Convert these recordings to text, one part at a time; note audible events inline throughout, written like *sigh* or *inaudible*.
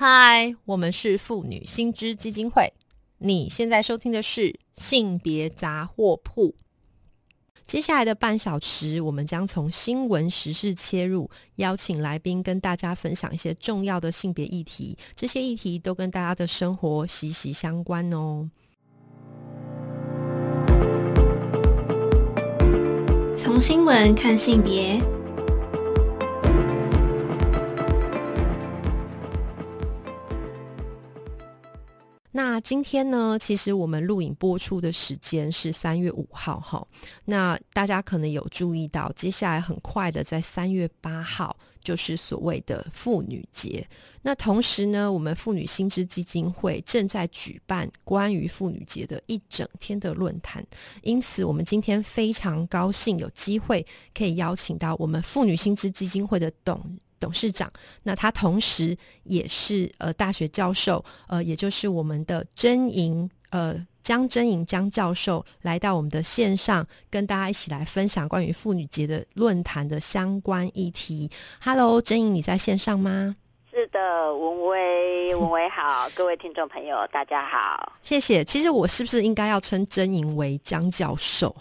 嗨，我们是妇女新知基金会。你现在收听的是性别杂货铺。接下来的半小时，我们将从新闻时事切入，邀请来宾跟大家分享一些重要的性别议题。这些议题都跟大家的生活息息相关哦。从新闻看性别。那今天呢？其实我们录影播出的时间是三月五号哈。那大家可能有注意到，接下来很快的在三月八号就是所谓的妇女节。那同时呢，我们妇女新知基金会正在举办关于妇女节的一整天的论坛。因此，我们今天非常高兴有机会可以邀请到我们妇女新知基金会的董。董事长，那他同时也是呃大学教授，呃，也就是我们的真莹，呃，江真莹江教授来到我们的线上，跟大家一起来分享关于妇女节的论坛的相关议题。Hello，真莹，你在线上吗？是的，文威，文威好，各位听众朋友，大家好，谢谢。其实我是不是应该要称真莹为江教授？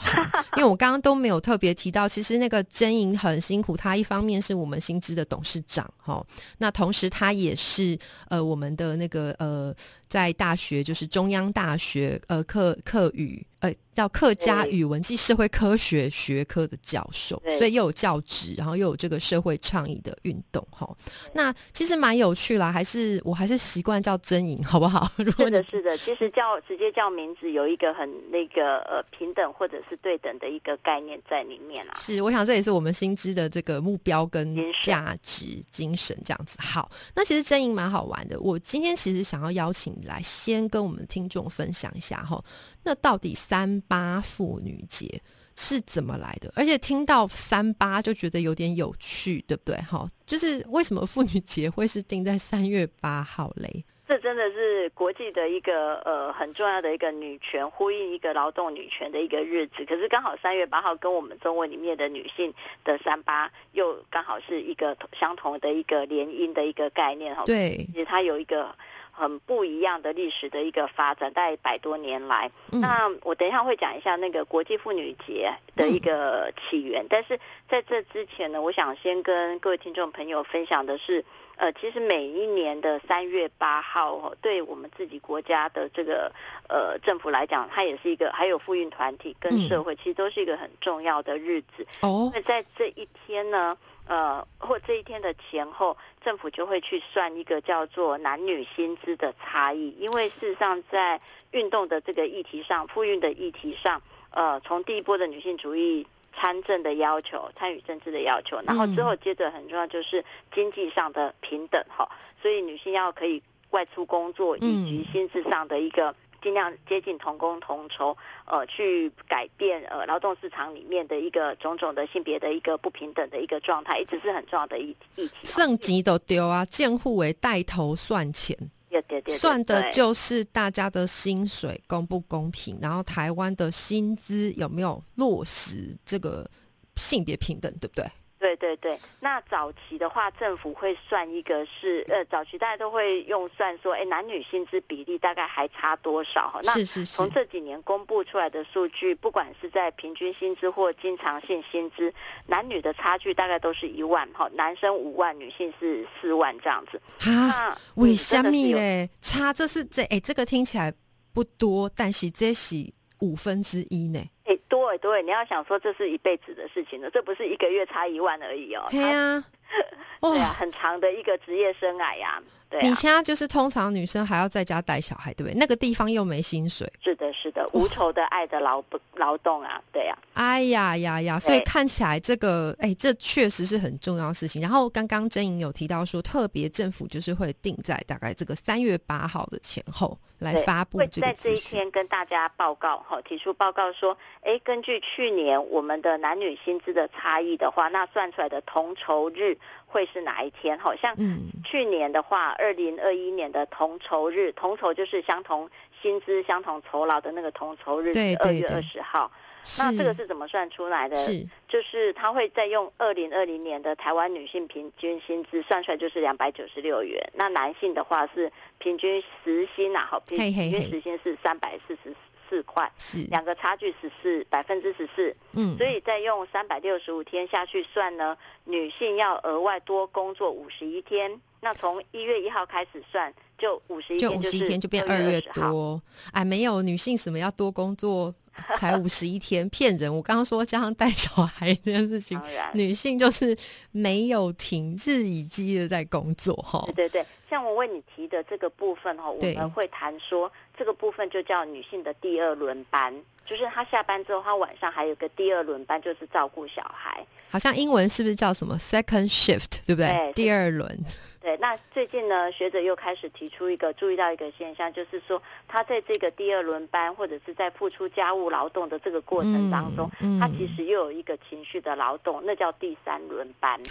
因为我刚刚都没有特别提到，其实那个真莹很辛苦，他一方面是我们新知的董事长，哈，那同时他也是呃我们的那个呃。在大学就是中央大学呃课课语呃叫客家语文暨社会科学学科的教授，所以又有教职，然后又有这个社会倡议的运动哈。那其实蛮有趣啦，还是我还是习惯叫真颖好不好？*laughs* 是的，是的，其实叫直接叫名字有一个很那个呃平等或者是对等的一个概念在里面啦。是，我想这也是我们新知的这个目标跟价值精神这样子。好，那其实真颖蛮好玩的。我今天其实想要邀请。来，先跟我们听众分享一下哈，那到底三八妇女节是怎么来的？而且听到三八就觉得有点有趣，对不对？哈，就是为什么妇女节会是定在三月八号嘞？这真的是国际的一个呃很重要的一个女权呼应一个劳动女权的一个日子。可是刚好三月八号跟我们中文里面的女性的三八又刚好是一个相同的一个联姻的一个概念哈。对，其实它有一个。很不一样的历史的一个发展，大概百多年来。那我等一下会讲一下那个国际妇女节的一个起源，但是在这之前呢，我想先跟各位听众朋友分享的是，呃，其实每一年的三月八号，对我们自己国家的这个呃政府来讲，它也是一个，还有妇运团体跟社会，其实都是一个很重要的日子。哦，那在这一天呢？呃，或这一天的前后，政府就会去算一个叫做男女薪资的差异，因为事实上在运动的这个议题上，妇运的议题上，呃，从第一波的女性主义参政的要求、参与政治的要求，然后之后接着很重要就是经济上的平等哈，所以女性要可以外出工作，以及薪资上的一个。尽量接近同工同酬，呃，去改变呃劳动市场里面的一个种种的性别的一个不平等的一个状态，一直是很重要的一议题。圣级都丢啊，监护为带头算钱，对对对，算的就是大家的薪水公不公平，然后台湾的薪资有没有落实这个性别平等，对不对？对对对，那早期的话，政府会算一个是呃，早期大家都会用算说，哎，男女薪资比例大概还差多少？哈，那从这几年公布出来的数据，不管是在平均薪资或经常性薪资，男女的差距大概都是一万，哈，男生五万，女性是四万这样子。啊，为什么嘞？差这是这哎，这个听起来不多，但是这是五分之一呢。哎，对对，你要想说这是一辈子的事情了，这不是一个月差一万而已哦。对啊，*laughs* 对啊，很长的一个职业生涯呀。对你现在就是通常女生还要在家带小孩，对不对？那个地方又没薪水。是的，是的，无酬的爱的劳劳动啊，对呀。哎呀呀呀！所以看起来这个，哎，这确实是很重要的事情。然后刚刚真莹有提到说，特别政府就是会定在大概这个三月八号的前后来发布这个在这一天跟大家报告，哈，提出报告说，哎，根据去年我们的男女薪资的差异的话，那算出来的同酬日。会是哪一天？好像去年的话，二零二一年的同酬日，同酬就是相同薪资、相同酬劳的那个同酬日，是二月二十号。那这个是怎么算出来的？是，就是他会再用二零二零年的台湾女性平均薪资算出来，就是两百九十六元。那男性的话是平均时薪啊，好，平平均时薪是三百四十四块，是两个差距十四百分之十四。嗯，所以再用三百六十五天下去算呢，女性要额外多工作五十一天。那从一月一号开始算，就五十一天，就五十一天就变二月多。哎，没有女性什么要多工作 *laughs* 才五十一天，骗人！我刚刚说加上带小孩这件事情，女性就是没有停滞以继的在工作哈。对对对，像我为你提的这个部分哈，我们会谈说这个部分就叫女性的第二轮班，就是她下班之后，她晚上还有个第二轮班，就是照顾小孩。好像英文是不是叫什么 second shift，对不对？第二轮。对，那最近呢，学者又开始提出一个注意到一个现象，就是说她在这个第二轮班或者是在付出家务劳动的这个过程当中，她其实又有一个情绪的劳动，那叫第三轮班。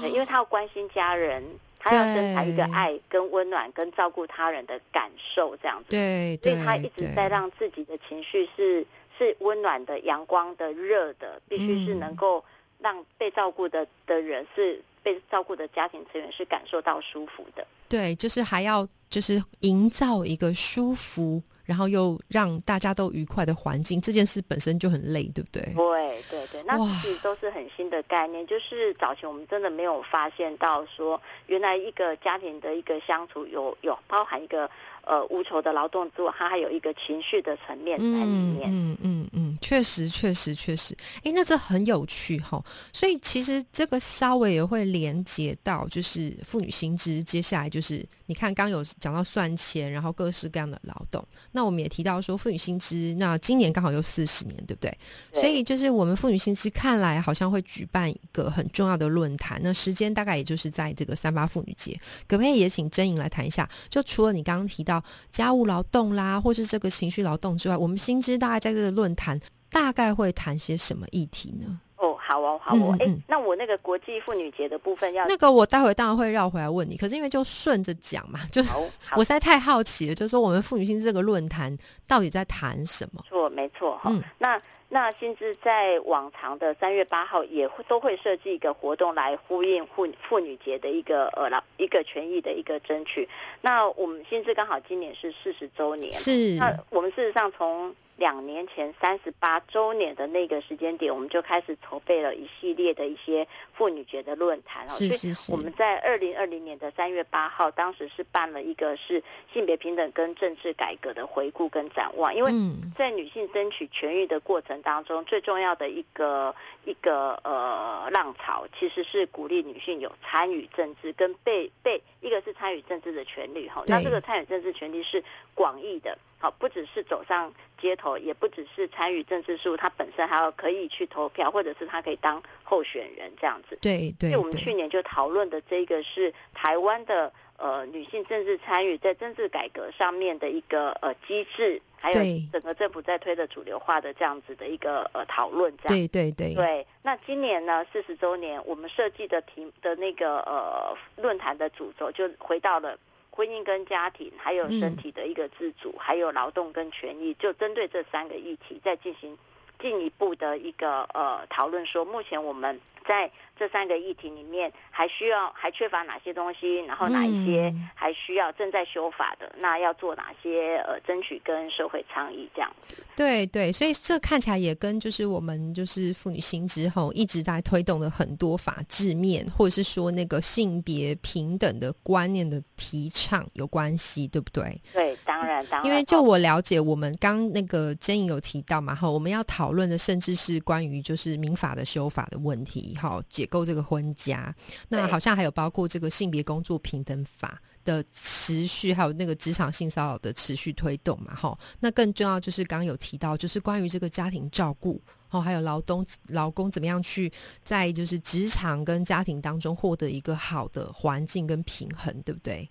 对，因为她要关心家人，他要生产一个爱、跟温暖、跟照顾他人的感受，这样子。对，所以他一直在让自己的情绪是是温暖的、阳光的、热的，必须是能够让被照顾的的人是。被照顾的家庭成员是感受到舒服的，对，就是还要就是营造一个舒服，然后又让大家都愉快的环境，这件事本身就很累，对不对？对对对，那其实都是很新的概念，就是早前我们真的没有发现到说，原来一个家庭的一个相处有有包含一个。呃，无酬的劳动之外，它还有一个情绪的层面在里面。嗯嗯嗯，确实确实确实。诶，那这很有趣哈。所以其实这个稍微也会连接到，就是妇女薪资。接下来就是你看，刚有讲到算钱，然后各式各样的劳动。那我们也提到说，妇女薪资，那今年刚好又四十年，对不对？所以就是我们妇女薪资看来好像会举办一个很重要的论坛。那时间大概也就是在这个三八妇女节。可不可以也请真颖来谈一下？就除了你刚刚提到。家务劳动啦，或是这个情绪劳动之外，我们新知大概在这个论坛大概会谈些什么议题呢？哦，好哦，好哦，哎，那我那个国际妇女节的部分要那个，我待会当然会绕回来问你。可是因为就顺着讲嘛，就是 *laughs* 我实在太好奇了，就是说我们妇女性这个论坛到底在谈什么？错，没错，哈，那。那甚至在往常的三月八号也会都会设计一个活动来呼应妇妇女节的一个呃老一个权益的一个争取。那我们薪资刚好今年是四十周年，是那我们事实上从。两年前三十八周年的那个时间点，我们就开始筹备了一系列的一些妇女节的论坛哦。是是是。我们在二零二零年的三月八号，当时是办了一个是性别平等跟政治改革的回顾跟展望。因为在女性争取权益的过程当中，最重要的一个一个呃浪潮，其实是鼓励女性有参与政治跟被被一个是参与政治的权利哈。那这个参与政治权利是广义的。好，不只是走上街头，也不只是参与政治事务，他本身还要可以去投票，或者是她可以当候选人这样子。对对。我们去年就讨论的这个是台湾的呃女性政治参与在政治改革上面的一个呃机制，还有整个政府在推的主流化的这样子的一个呃讨论。这样。对对对。对，那今年呢四十周年，我们设计的题的那个呃论坛的主轴就回到了。婚姻跟家庭，还有身体的一个自主，还有劳动跟权益，就针对这三个议题，在进行进一步的一个呃讨论。说目前我们。在这三个议题里面，还需要还缺乏哪些东西？然后哪一些还需要正在修法的？那要做哪些呃争取跟社会倡议这样子？对对，所以这看起来也跟就是我们就是妇女新之后一直在推动的很多法制面，或者是说那个性别平等的观念的提倡有关系，对不对？对，当然当然。因为就我了解，我们刚那个真颖有提到嘛，哈，我们要讨论的甚至是关于就是民法的修法的问题。哈，解构这个婚家，那好像还有包括这个性别工作平等法的持续，还有那个职场性骚扰的持续推动嘛。哈，那更重要就是刚刚有提到，就是关于这个家庭照顾，哦，还有劳动劳工怎么样去在就是职场跟家庭当中获得一个好的环境跟平衡，对不对？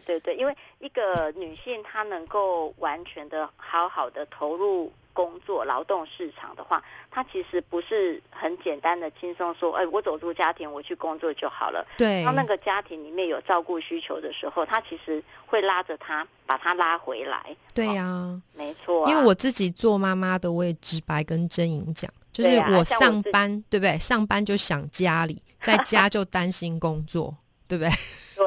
对对对，因为一个女性她能够完全的好好的投入工作劳动市场的话，她其实不是很简单的轻松说，哎，我走出家庭，我去工作就好了。对，她那个家庭里面有照顾需求的时候，她其实会拉着她，把她拉回来。对呀，没错。因为我自己做妈妈的，我也直白跟真莹讲，就是我上班，对不对？上班就想家里，在家就担心工作。对不对？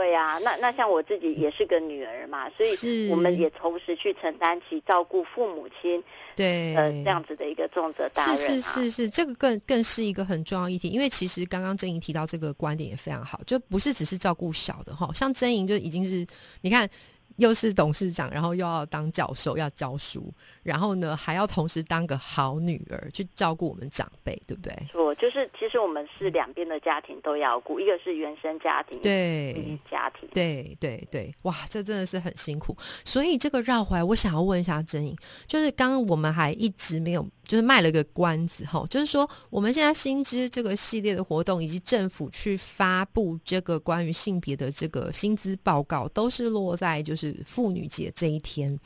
对呀，那那像我自己也是个女儿嘛，所以我们也同时去承担起照顾父母亲，对呃这样子的一个重责大任。是是是是，这个更更是一个很重要议题，因为其实刚刚郑莹提到这个观点也非常好，就不是只是照顾小的哈，像郑莹就已经是你看。又是董事长，然后又要当教授，要教书，然后呢还要同时当个好女儿，去照顾我们长辈，对不对？错，就是其实我们是两边的家庭都要顾，一个是原生家庭，对家庭，对对对，哇，这真的是很辛苦。所以这个绕回来，我想要问一下真颖，就是刚刚我们还一直没有。就是卖了个关子哈，就是说我们现在薪资这个系列的活动，以及政府去发布这个关于性别的这个薪资报告，都是落在就是妇女节这一天。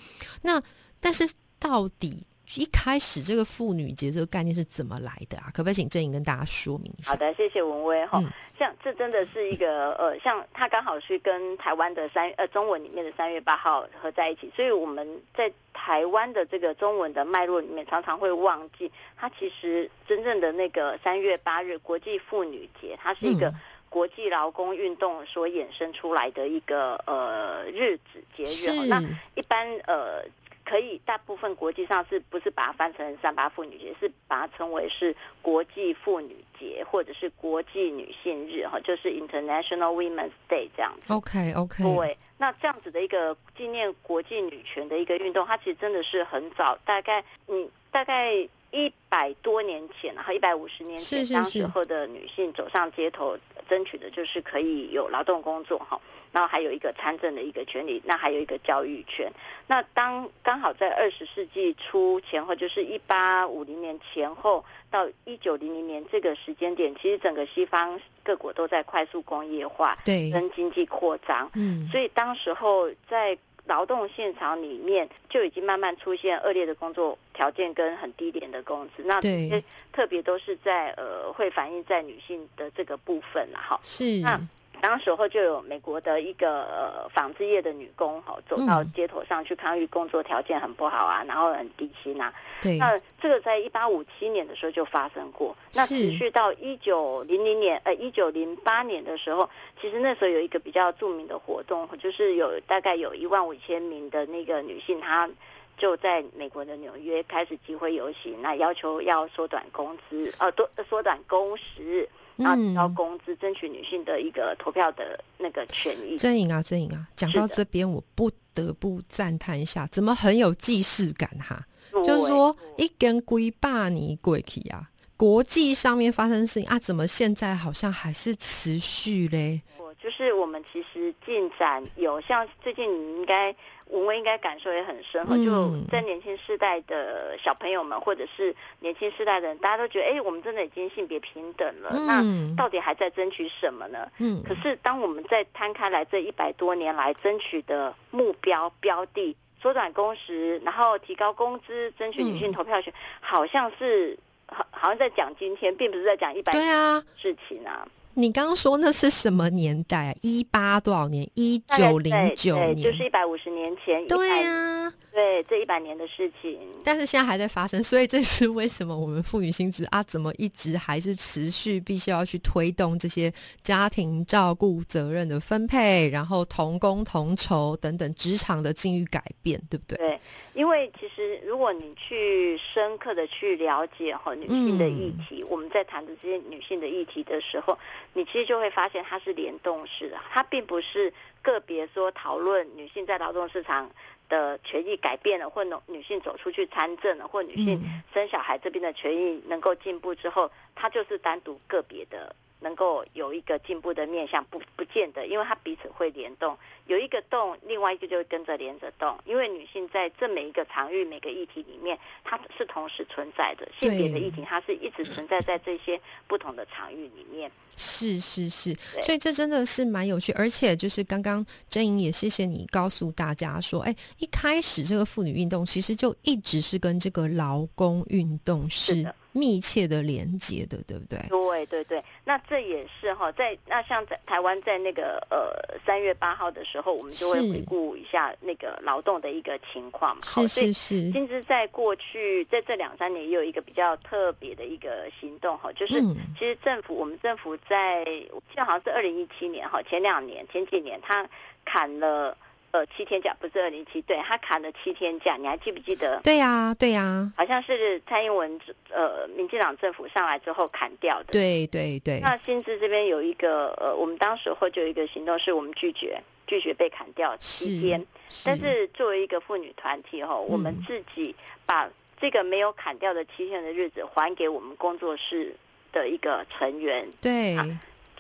那但是到底？一开始这个妇女节这个概念是怎么来的啊？可不可以请郑颖跟大家说明一下？好的，谢谢文威哈。像这真的是一个呃，像它刚好是跟台湾的三呃中文里面的三月八号合在一起，所以我们在台湾的这个中文的脉络里面，常常会忘记它其实真正的那个三月八日国际妇女节，它是一个国际劳工运动所衍生出来的一个呃日子节日。那一般呃。可以，大部分国际上是不是把它翻成三八妇女节，是把它称为是国际妇女节，或者是国际女性日，哈，就是 International Women's Day 这样子。OK OK。对，那这样子的一个纪念国际女权的一个运动，它其实真的是很早，大概嗯大概一百多年前，然后一百五十年前，当时候的女性走上街头，争取的就是可以有劳动工作，哈。然后还有一个参政的一个权利，那还有一个教育权。那当刚好在二十世纪初前后，就是一八五零年前后到一九零零年这个时间点，其实整个西方各国都在快速工业化，对，跟经济扩张。嗯，所以当时候在劳动现场里面就已经慢慢出现恶劣的工作条件跟很低廉的工资。那这些特别都是在呃会反映在女性的这个部分了哈。是那。当时候就有美国的一个呃纺织业的女工哈，走到街头上去抗议工作条件很不好啊，然后很低薪啊。对。那这个在一八五七年的时候就发生过，那持续到一九零零年呃一九零八年的时候，其实那时候有一个比较著名的活动，就是有大概有一万五千名的那个女性，她就在美国的纽约开始集会游行，那要求要缩短工资，呃，多缩短工时。然高工资，争取女性的一个投票的那个权益。真颖啊，真颖啊，讲到这边，我不得不赞叹一下，怎么很有既视感哈？就是说，一根龟霸你鬼去啊！国际上面发生事情啊，怎么现在好像还是持续嘞？就是我们其实进展有像最近你应该文文应该感受也很深哈，就在年轻世代的小朋友们或者是年轻世代的人，大家都觉得哎，我们真的已经性别平等了，那到底还在争取什么呢？嗯，可是当我们在摊开来这一百多年来争取的目标标的，缩短工时，然后提高工资，争取女性投票权，好像是好好像在讲今天，并不是在讲一百对啊。事情啊。你刚刚说那是什么年代啊？一八多少年？一九零九年，就是一百五十年前。对啊，对，这一百年的事情。但是现在还在发生，所以这是为什么我们妇女心智啊，怎么一直还是持续必须要去推动这些家庭照顾责任的分配，然后同工同酬等等职场的境遇改变，对不对？对。因为其实，如果你去深刻的去了解哈女性的议题，我们在谈的这些女性的议题的时候，你其实就会发现它是联动式的，它并不是个别说讨论女性在劳动市场的权益改变了，或女女性走出去参政了，或女性生小孩这边的权益能够进步之后，它就是单独个别的能够有一个进步的面向，不不见得，因为它彼此会联动，有一个动，另外一个就会跟着连着动。因为女性在这每一个场域、每个议题里面，它是同时存在的。性别的议题，它是一直存在在这些不同的场域里面。是是是，所以这真的是蛮有趣，而且就是刚刚真莹也谢谢你告诉大家说，哎，一开始这个妇女运动其实就一直是跟这个劳工运动是。密切的连接的，对不对？对对对，那这也是哈，在那像在台湾，在那个呃三月八号的时候，我们就会回顾一下那个劳动的一个情况嘛。是是是。薪资在过去在这两三年也有一个比较特别的一个行动哈，就是其实政府我们政府在我记得好像是二零一七年哈，前两年前几年他砍了。呃，七天假不是二零七，对他砍了七天假，你还记不记得？对呀，对呀，好像是蔡英文呃，民进党政府上来之后砍掉的。对对对。那薪资这边有一个呃，我们当时候就有一个行动，是我们拒绝拒绝被砍掉七天。但是作为一个妇女团体哈，我们自己把这个没有砍掉的七天的日子还给我们工作室的一个成员。对。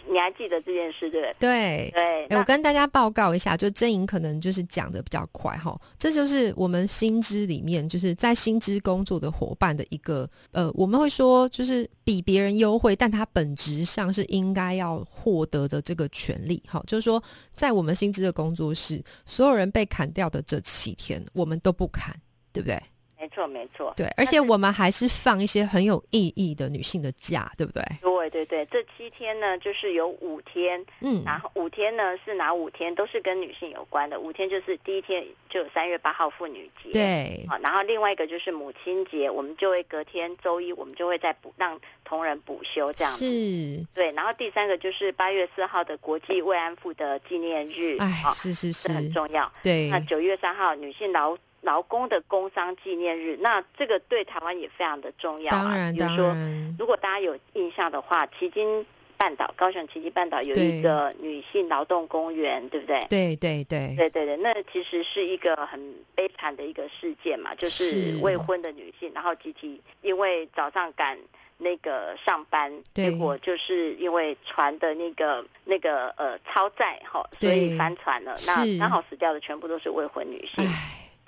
你还记得这件事对不？对对对，我跟大家报告一下，就真莹可能就是讲的比较快哈，这就是我们薪资里面就是在薪资工作的伙伴的一个呃，我们会说就是比别人优惠，但他本质上是应该要获得的这个权利哈，就是说在我们薪资的工作室，所有人被砍掉的这七天，我们都不砍，对不对？没错，没错。对，而且我们还是放一些很有意义的女性的假，对不对？对对对，这七天呢，就是有五天，嗯，然后五天呢是哪五天？都是跟女性有关的。五天就是第一天就三月八号妇女节，对，好，然后另外一个就是母亲节，我们就会隔天周一，我们就会再补让同仁补休这样子。是，对，然后第三个就是八月四号的国际慰安妇的纪念日，哎，是是是，很重要。对，那九月三号女性劳。劳工的工伤纪念日，那这个对台湾也非常的重要啊。比如说，如果大家有印象的话，旗津半岛、高雄旗津半岛有一个女性劳动公园，对不对？对对对。对对对，那其实是一个很悲惨的一个事件嘛，就是。未婚的女性，然后集体因为早上赶那个上班，结果就是因为船的那个那个呃超载哈，所以翻船了，那刚好死掉的全部都是未婚女性。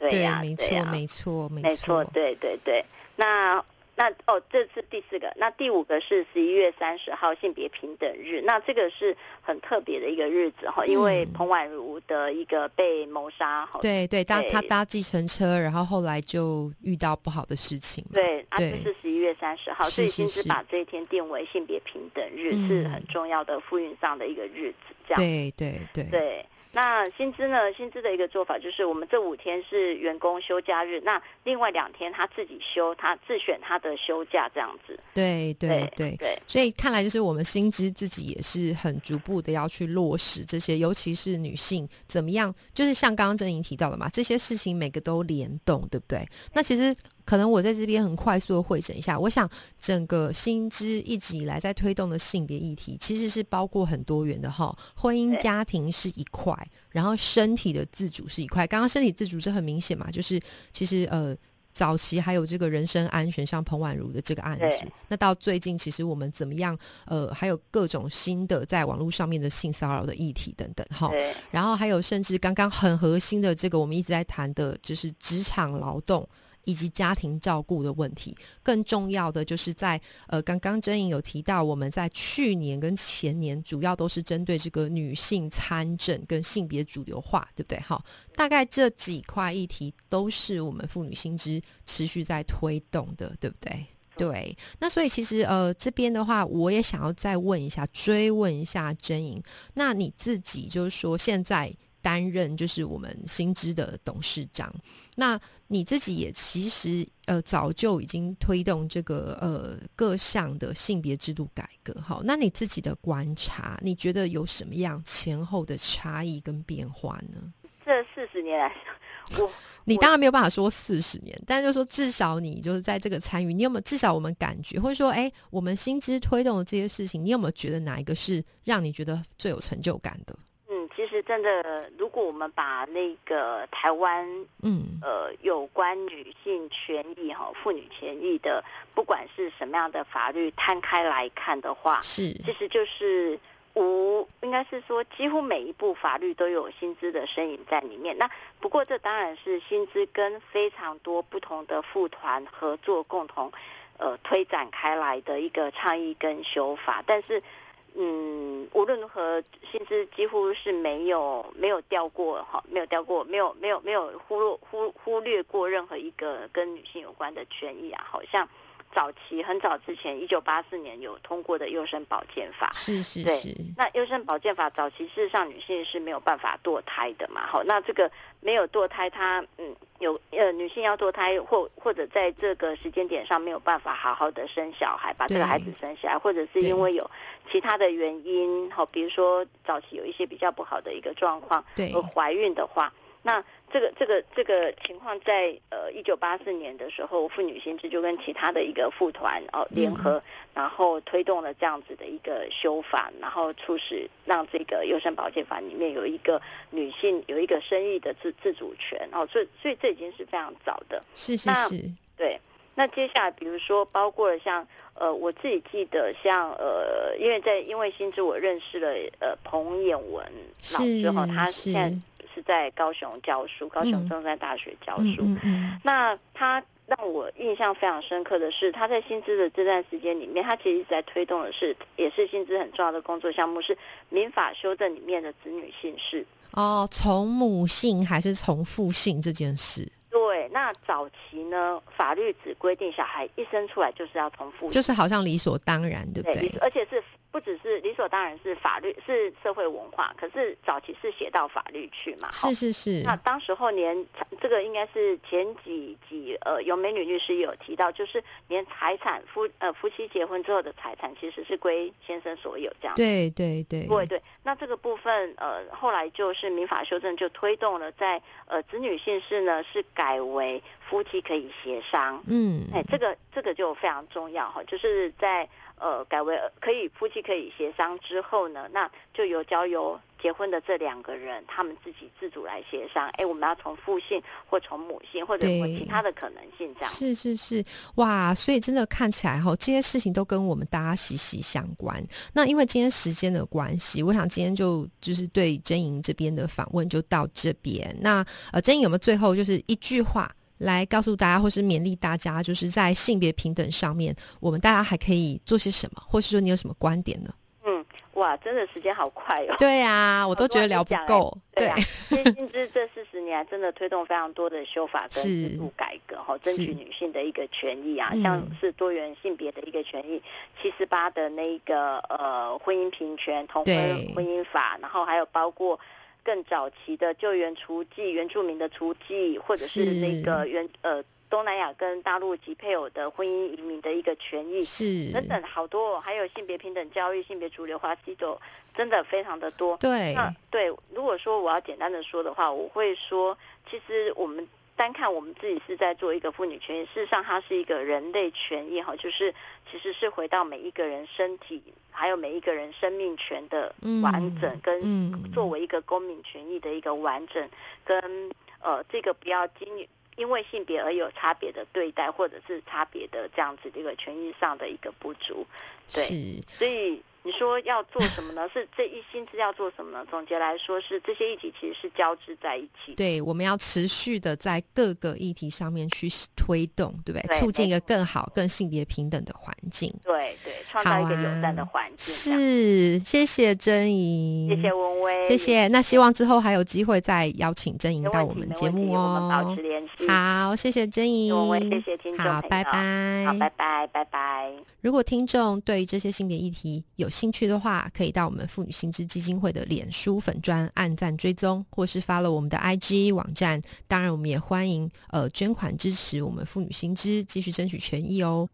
对呀，没错，没错，没错，对对对。那那哦，这是第四个。那第五个是十一月三十号性别平等日。那这个是很特别的一个日子哈，因为彭婉如的一个被谋杀。对对，搭他搭计程车，然后后来就遇到不好的事情。对，啊，这是十一月三十号，所以其实把这一天定为性别平等日是很重要的复运上的一个日子。这样，对对对对。那薪资呢？薪资的一个做法就是，我们这五天是员工休假日，那另外两天他自己休，他自选他的休假这样子。对对对对，所以看来就是我们薪资自己也是很逐步的要去落实这些，尤其是女性怎么样，就是像刚刚郑莹提到的嘛，这些事情每个都联动，对不对？那其实。可能我在这边很快速的会诊一下，我想整个新知一直以来在推动的性别议题，其实是包括很多元的哈。婚姻家庭是一块，然后身体的自主是一块。刚刚身体自主这很明显嘛，就是其实呃早期还有这个人身安全，像彭婉如的这个案子，那到最近其实我们怎么样呃还有各种新的在网络上面的性骚扰的议题等等哈。然后还有甚至刚刚很核心的这个我们一直在谈的就是职场劳动。以及家庭照顾的问题，更重要的就是在呃，刚刚真颖有提到，我们在去年跟前年主要都是针对这个女性参政跟性别主流化，对不对？好，大概这几块议题都是我们妇女新知持续在推动的，对不对？对。那所以其实呃，这边的话，我也想要再问一下，追问一下真颖，那你自己就是说现在。担任就是我们新知的董事长，那你自己也其实呃早就已经推动这个呃各项的性别制度改革，好，那你自己的观察，你觉得有什么样前后的差异跟变化呢？这四十年来，我你当然没有办法说四十年，但是就说至少你就是在这个参与，你有没有至少我们感觉，或者说哎，我们新知推动的这些事情，你有没有觉得哪一个是让你觉得最有成就感的？其实真的，如果我们把那个台湾，嗯，呃，有关女性权益哈、妇女权益的，不管是什么样的法律摊开来看的话，是其实就是无，应该是说几乎每一部法律都有薪资的身影在里面。那不过这当然是薪资跟非常多不同的妇团合作共同，呃，推展开来的一个倡议跟修法，但是。嗯，无论如何，薪资几乎是没有没有掉过哈，没有掉过，没有没有没有忽略忽忽略过任何一个跟女性有关的权益啊，好像早期很早之前，一九八四年有通过的优生保健法，是是对是，那优生保健法早期事实上女性是没有办法堕胎的嘛，好，那这个没有堕胎，她嗯有呃女性要堕胎或或者在这个时间点上没有办法好好的生小孩，把这个孩子生下来，或者是因为有其他的原因，好，比如说早期有一些比较不好的一个状况，对。而怀孕的话，那这个这个这个情况在呃一九八四年的时候，妇女先知就跟其他的一个妇团哦联合，然后推动了这样子的一个修法，然后促使让这个优生保健法里面有一个女性有一个生育的自自主权哦，所以所以这已经是非常早的。是是那是，对，那接下来比如说包括了像呃，我自己记得像呃，因为在因为新知我认识了呃彭衍文老师哈，他现在是在高雄教书，高雄嗯中山大学教嗯书。那他让我印象非常深刻的是，他在薪资的这段时间里面，他其实一直在推动的是，也是薪资很重要的工作项目，是民法修正里面的子女姓氏。哦，从母姓还是从父姓这件事，对，那早期呢，法律只规定小孩一生出来就是要从父姓，就是好像理所当然，对不对，对？而且是不只是理所当然是法律是社会文化，可是早期是写到法律去嘛，是是是，那当时候连这个应该是前几集呃，有美女律师有提到，就是连财产夫呃夫妻结婚之后的财产其实是归先生所有这样。对对对，对对，那这个部分呃，后来就是民法修正就推动了在，呃子女姓氏呢是改为夫妻可以协商。嗯，哎，这个这个就非常重要哈，就是在呃改为可以夫妻可以协商之后呢，那就由交由结婚的这两个人他们自己自主来协商。哎，我们要从父姓或从母姓或者有其他的可能性这样。是是是，哇！所以真的看起来哈，这些事情都跟我们大家息息相关。那因为今天时间的关系，我想今天就就是对真莹这边的访问就到这边。那呃，真莹有没有最后就是一句话来告诉大家，或是勉励大家，就是在性别平等上面，我们大家还可以做些什么，或是说你有什么观点呢？嗯，哇，真的时间好快哦。对啊，我都觉得聊不够。对啊，其实薪资这四十年来真的推动非常多的修法跟制度改革，哈，争取女性的一个权益啊，嗯像是多元性别的一个权益，七十八的那个呃婚姻平权、同婚婚姻法，然后还有包括更早期的救援除籍、原住民的除籍，或者是是。那个原呃东南亚跟大陆及配偶的婚姻移民的一个权益，是，等等好多、哦，还有性别平等教育、性别主流化制度，真的非常的多。对，那对，如果说我要简单的说的话，我会说，其实我们单看我们自己是在做一个妇女权益，事实上它是一个人类权益哈，就是其实是回到每一个人身体，还有每一个人生命权的完整，嗯跟嗯作为一个公民权益的一个完整，跟呃这个不要经因为性别而有差别的对待，或者是差别的这样子的一个权益上的一个不足，对所以你说要做什么呢？*laughs* 是这一心思要做什么呢？总结来说，是这些议题其实是交织在一起。对，我们要持续的在各个议题上面去推动，对不对？对促进一个更好、更性别平等的环境。对对，创造一个友善的环境。啊是，谢谢珍怡，谢谢温威，谢谢。那希望之后还有机会再邀请珍怡没问题，到我们节目我们保哦持。联系。好，谢谢珍怡，文威，谢谢听众拜拜，好，拜拜，拜拜。如果听众对于这些性别议题有兴趣的话，可以到我们妇女新知基金会的脸书粉专按赞追踪，或是发了我们的 IG 网站。当然，我们也欢迎呃捐款支持我们妇女新知，继续争取权益哦。